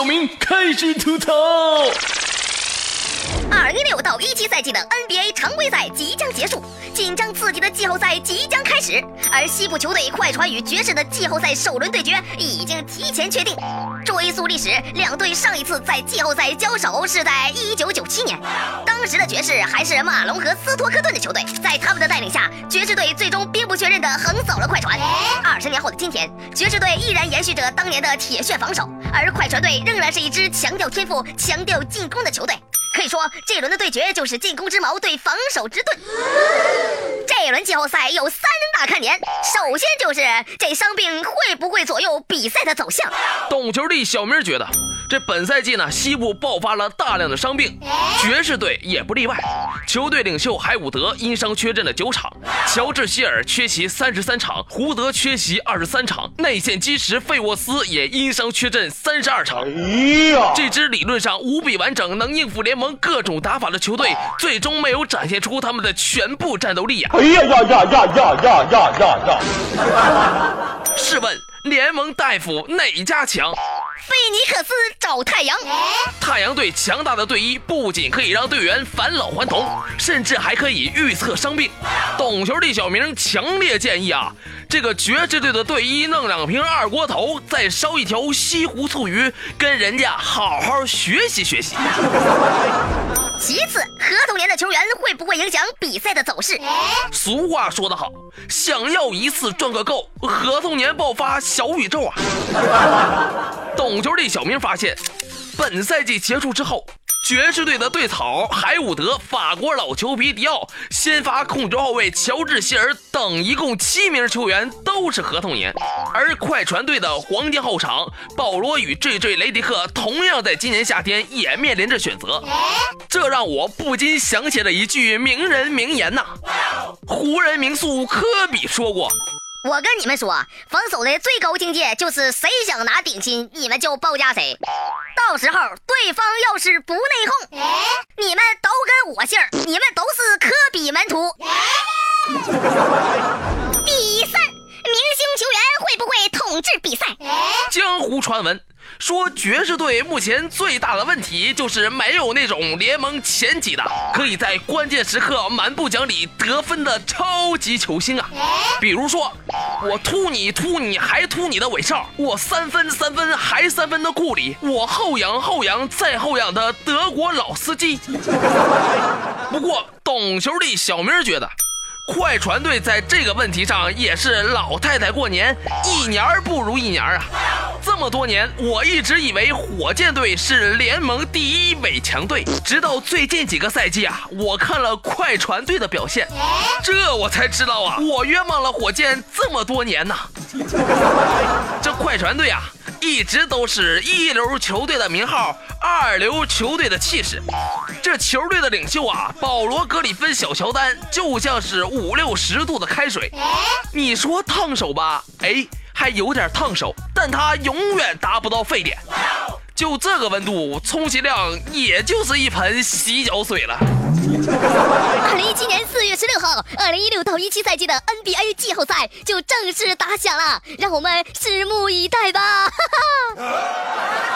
小明开始吐槽。二零六到一七赛季的 NBA 常规赛即将结束，紧张刺激的季后赛即将开始，而西部球队快船与爵士的季后赛首轮对决已经提前确定。追溯历史，两队上一次在季后赛交手是在一九九七年，当时的爵士还是马龙和斯托克顿的球队，在他们的带领下，爵士队最终兵不血刃地横扫了快船。二十年后的今天，爵士队依然延续着当年的铁血防守，而快船队仍然是一支强调天赋、强调进攻的球队。可以说，这轮的对决就是进攻之矛对防守之盾。这一轮季后赛有三大看点，首先就是这伤病会不会左右比赛的走向。懂球帝小明觉得，这本赛季呢，西部爆发了大量的伤病，爵士队也不例外。球队领袖海伍德因伤缺阵了九场，乔治希尔缺席三十三场，胡德缺席二十三场，内线基石费沃斯也因伤缺阵三十二场。哎呀，这支理论上无比完整，能应付联盟各种打法的球队，最终没有展现出他们的全部战斗力呀！哎呀呀呀呀呀呀呀呀呀！试问联盟大夫哪家强？菲尼克斯找太阳。太阳队强大的队医不仅可以让队员返老还童，甚至还可以预测伤病。懂球的小明强烈建议啊，这个爵士队的队医弄两瓶二锅头，再烧一条西湖醋鱼，跟人家好好学习学习。其次，合同年的球员会不会影响比赛的走势？俗话说得好，想要一次赚个够，合同年爆发小宇宙啊！懂球的小明发现，本赛季结束之后。爵士队的队草海伍德、法国老球皮迪奥、先发控球后卫乔治希尔等一共七名球员都是合同年，而快船队的黄金后场保罗与 J.J. 雷迪克同样在今年夏天也面临着选择，这让我不禁想起了一句名人名言呐，湖人名宿科比说过。我跟你们说，防守的最高境界就是谁想拿顶薪，你们就包夹谁。到时候对方要是不内讧，你们都跟我姓你们都江湖传闻。说爵士队目前最大的问题就是没有那种联盟前几的可以在关键时刻蛮不讲理得分的超级球星啊！比如说，我突你突你还突你的韦少，我三分三分还三分的库里，我后仰后仰再后仰的德国老司机。不过，懂球的小明觉得。快船队在这个问题上也是老太太过年，一年不如一年啊！这么多年，我一直以为火箭队是联盟第一伪强队，直到最近几个赛季啊，我看了快船队的表现，这我才知道啊，我冤枉了火箭这么多年呐！这快船队啊。一直都是一流球队的名号，二流球队的气势。这球队的领袖啊，保罗·格里芬、小乔丹，就像是五六十度的开水。你说烫手吧？哎，还有点烫手，但他永远达不到沸点。就这个温度，充其量也就是一盆洗脚水了。二零一七年四月十六号，二零一六到一七赛季的 NBA 季后赛就正式打响了，让我们拭目以待吧！哈哈。